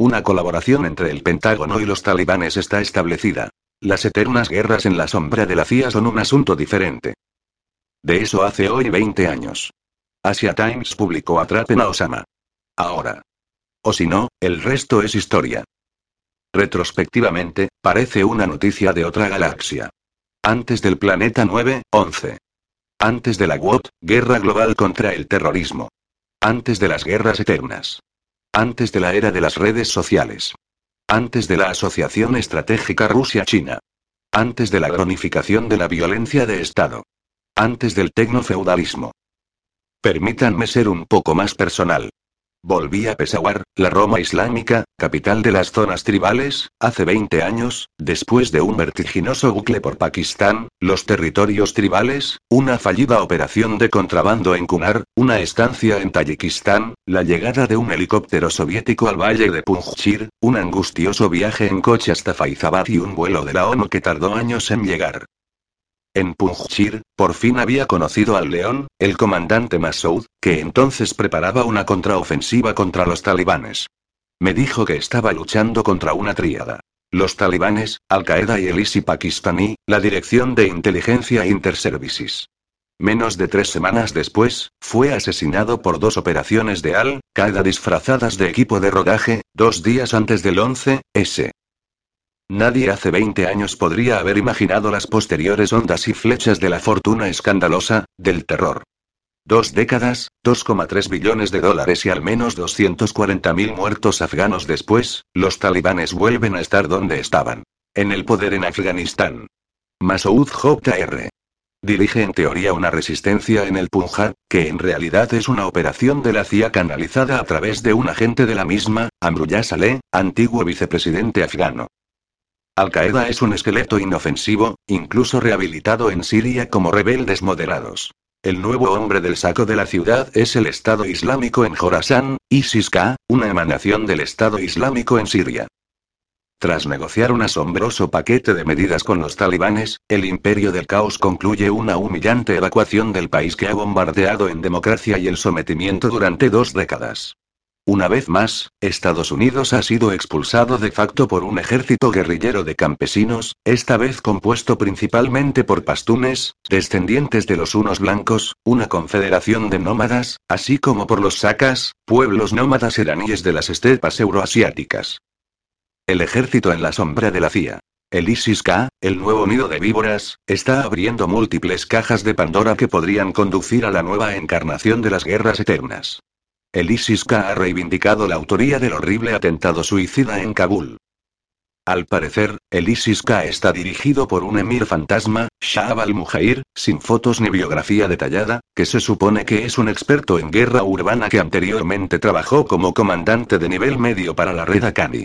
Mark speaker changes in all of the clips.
Speaker 1: Una colaboración entre el Pentágono y los talibanes está establecida. Las eternas guerras en la sombra de la CIA son un asunto diferente. De eso hace hoy 20 años. Asia Times publicó Atrapen a Osama. Ahora. O si no, el resto es historia. Retrospectivamente, parece una noticia de otra galaxia. Antes del planeta 9-11. Antes de la WOT, guerra global contra el terrorismo. Antes de las guerras eternas. Antes de la era de las redes sociales. Antes de la Asociación Estratégica Rusia-China. Antes de la cronificación de la violencia de Estado. Antes del tecnofeudalismo. Permítanme ser un poco más personal. Volví a Peshawar, la Roma islámica, capital de las zonas tribales, hace 20 años, después de un vertiginoso bucle por Pakistán, los territorios tribales, una fallida operación de contrabando en Kunar, una estancia en Tayikistán, la llegada de un helicóptero soviético al valle de Punjshir, un angustioso viaje en coche hasta Faizabad y un vuelo de la ONU que tardó años en llegar. En Punjshir, por fin había conocido al león, el comandante Masoud, que entonces preparaba una contraofensiva contra los talibanes. Me dijo que estaba luchando contra una tríada. Los talibanes, Al-Qaeda y el ISI pakistaní, la Dirección de Inteligencia Interservices. Menos de tres semanas después, fue asesinado por dos operaciones de Al-Qaeda disfrazadas de equipo de rodaje, dos días antes del 11, S. Nadie hace 20 años podría haber imaginado las posteriores ondas y flechas de la fortuna escandalosa, del terror. Dos décadas, 2,3 billones de dólares y al menos 240.000 muertos afganos después, los talibanes vuelven a estar donde estaban. En el poder en Afganistán. Masoud J.R. Dirige en teoría una resistencia en el Punjab, que en realidad es una operación de la CIA canalizada a través de un agente de la misma, Amrullah Saleh, antiguo vicepresidente afgano. Al-Qaeda es un esqueleto inofensivo, incluso rehabilitado en Siria como rebeldes moderados. El nuevo hombre del saco de la ciudad es el Estado Islámico en Jorasán, ISIS-K, una emanación del Estado Islámico en Siria. Tras negociar un asombroso paquete de medidas con los talibanes, el imperio del caos concluye una humillante evacuación del país que ha bombardeado en democracia y el sometimiento durante dos décadas. Una vez más, Estados Unidos ha sido expulsado de facto por un ejército guerrillero de campesinos, esta vez compuesto principalmente por pastunes, descendientes de los unos blancos, una confederación de nómadas, así como por los sakas, pueblos nómadas iraníes de las estepas euroasiáticas. El ejército en la sombra de la CIA. El ISIS-K, el nuevo nido de víboras, está abriendo múltiples cajas de Pandora que podrían conducir a la nueva encarnación de las guerras eternas. El ISIS-K ha reivindicado la autoría del horrible atentado suicida en Kabul. Al parecer, el ISIS-K está dirigido por un emir fantasma, Shahab al-Mujair, sin fotos ni biografía detallada, que se supone que es un experto en guerra urbana que anteriormente trabajó como comandante de nivel medio para la red Akani.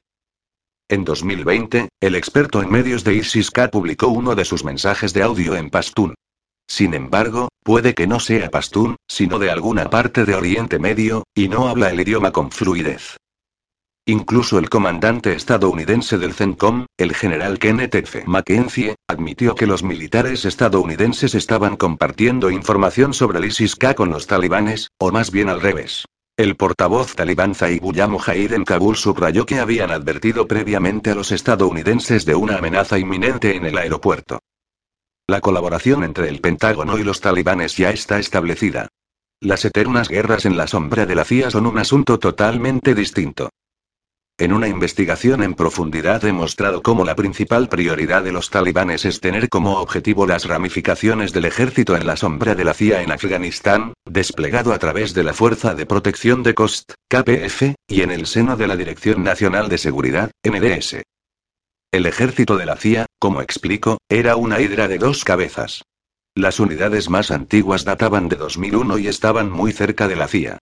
Speaker 1: En 2020, el experto en medios de ISIS-K publicó uno de sus mensajes de audio en pastún. Sin embargo, puede que no sea pastún, sino de alguna parte de Oriente Medio, y no habla el idioma con fluidez. Incluso el comandante estadounidense del CENTCOM, el general Kenneth F. Mackenzie, admitió que los militares estadounidenses estaban compartiendo información sobre el ISIS-K con los talibanes, o más bien al revés. El portavoz talibán Zaibullah Mujahid en Kabul subrayó que habían advertido previamente a los estadounidenses de una amenaza inminente en el aeropuerto. La colaboración entre el Pentágono y los talibanes ya está establecida. Las eternas guerras en la sombra de la CIA son un asunto totalmente distinto. En una investigación en profundidad he mostrado cómo la principal prioridad de los talibanes es tener como objetivo las ramificaciones del ejército en la sombra de la CIA en Afganistán, desplegado a través de la Fuerza de Protección de Cost, KPF, y en el seno de la Dirección Nacional de Seguridad, NDS. El ejército de la CIA, como explico, era una hidra de dos cabezas. Las unidades más antiguas databan de 2001 y estaban muy cerca de la CIA.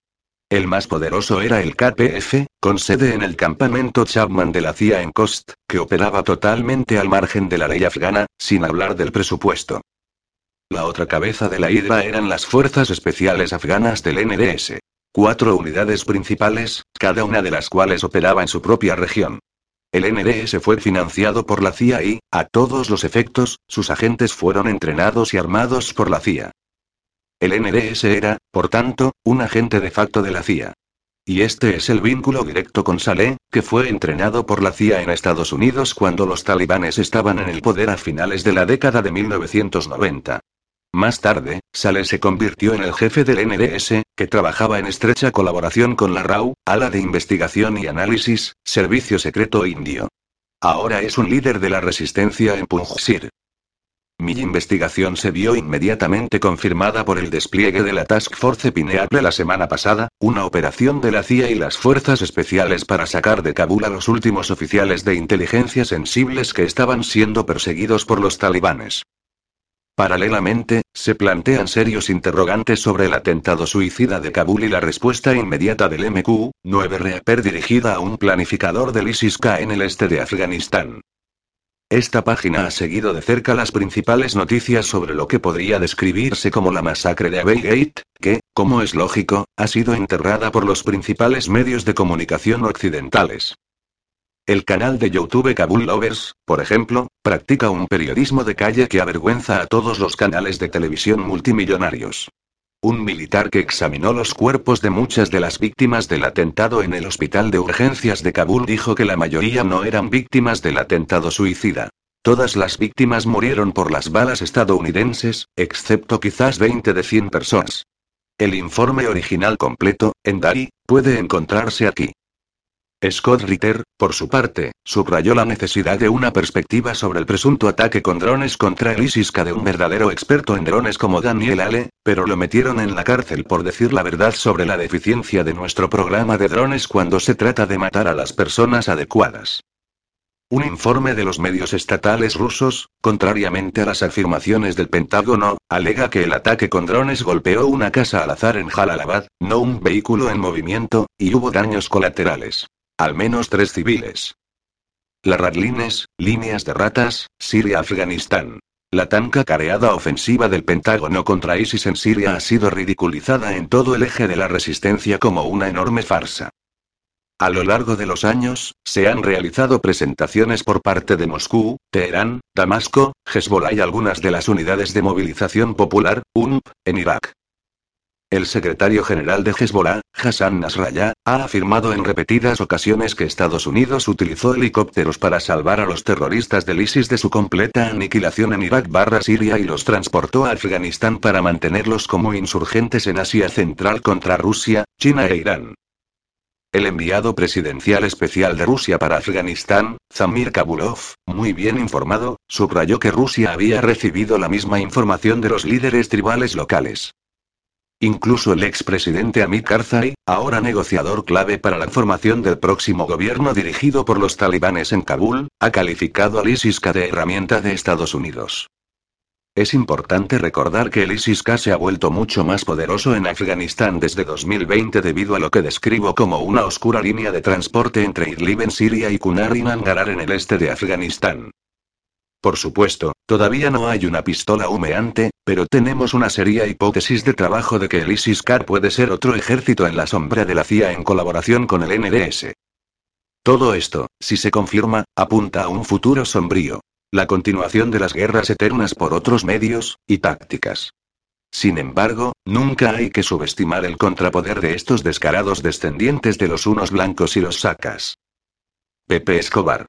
Speaker 1: El más poderoso era el KPF, con sede en el campamento Chapman de la CIA en Kost, que operaba totalmente al margen de la ley afgana, sin hablar del presupuesto. La otra cabeza de la hidra eran las fuerzas especiales afganas del NDS. Cuatro unidades principales, cada una de las cuales operaba en su propia región. El NDS fue financiado por la CIA y, a todos los efectos, sus agentes fueron entrenados y armados por la CIA. El NDS era, por tanto, un agente de facto de la CIA. Y este es el vínculo directo con Saleh, que fue entrenado por la CIA en Estados Unidos cuando los talibanes estaban en el poder a finales de la década de 1990. Más tarde, Saleh se convirtió en el jefe del NDS, que trabajaba en estrecha colaboración con la RAU, ala de investigación y análisis, servicio secreto indio. Ahora es un líder de la resistencia en Punjab. Mi investigación se vio inmediatamente confirmada por el despliegue de la Task Force Pineapple la semana pasada, una operación de la CIA y las fuerzas especiales para sacar de Kabul a los últimos oficiales de inteligencia sensibles que estaban siendo perseguidos por los talibanes. Paralelamente, se plantean serios interrogantes sobre el atentado suicida de Kabul y la respuesta inmediata del MQ-9 Reaper dirigida a un planificador del ISIS-K en el este de Afganistán. Esta página ha seguido de cerca las principales noticias sobre lo que podría describirse como la masacre de Abeygate, que, como es lógico, ha sido enterrada por los principales medios de comunicación occidentales. El canal de YouTube Kabul Lovers, por ejemplo, practica un periodismo de calle que avergüenza a todos los canales de televisión multimillonarios. Un militar que examinó los cuerpos de muchas de las víctimas del atentado en el hospital de urgencias de Kabul dijo que la mayoría no eran víctimas del atentado suicida. Todas las víctimas murieron por las balas estadounidenses, excepto quizás 20 de 100 personas. El informe original completo, en Dari, puede encontrarse aquí. Scott Ritter, por su parte, subrayó la necesidad de una perspectiva sobre el presunto ataque con drones contra el ISIS-K de un verdadero experto en drones como Daniel Ale, pero lo metieron en la cárcel por decir la verdad sobre la deficiencia de nuestro programa de drones cuando se trata de matar a las personas adecuadas. Un informe de los medios estatales rusos, contrariamente a las afirmaciones del Pentágono, alega que el ataque con drones golpeó una casa al azar en Jalalabad, no un vehículo en movimiento, y hubo daños colaterales. Al menos tres civiles. La Radlines, líneas de ratas, Siria-Afganistán. La tan cacareada ofensiva del Pentágono contra ISIS en Siria ha sido ridiculizada en todo el eje de la resistencia como una enorme farsa. A lo largo de los años, se han realizado presentaciones por parte de Moscú, Teherán, Damasco, Hezbollah y algunas de las unidades de movilización popular, UNP, en Irak. El secretario general de Hezbollah, Hassan Nasrallah, ha afirmado en repetidas ocasiones que Estados Unidos utilizó helicópteros para salvar a los terroristas del ISIS de su completa aniquilación en Irak barra Siria y los transportó a Afganistán para mantenerlos como insurgentes en Asia Central contra Rusia, China e Irán. El enviado presidencial especial de Rusia para Afganistán, Zamir Kabulov, muy bien informado, subrayó que Rusia había recibido la misma información de los líderes tribales locales. Incluso el expresidente Amit Karzai, ahora negociador clave para la formación del próximo gobierno dirigido por los talibanes en Kabul, ha calificado al ISIS-K de herramienta de Estados Unidos. Es importante recordar que el ISIS-K se ha vuelto mucho más poderoso en Afganistán desde 2020 debido a lo que describo como una oscura línea de transporte entre Idlib en Siria y Kunar y Nangarhar en el este de Afganistán. Por supuesto, todavía no hay una pistola humeante, pero tenemos una seria hipótesis de trabajo de que el ISIS-K puede ser otro ejército en la sombra de la CIA en colaboración con el NDS. Todo esto, si se confirma, apunta a un futuro sombrío. La continuación de las guerras eternas por otros medios, y tácticas. Sin embargo, nunca hay que subestimar el contrapoder de estos descarados descendientes de los unos blancos y los sacas. Pepe Escobar.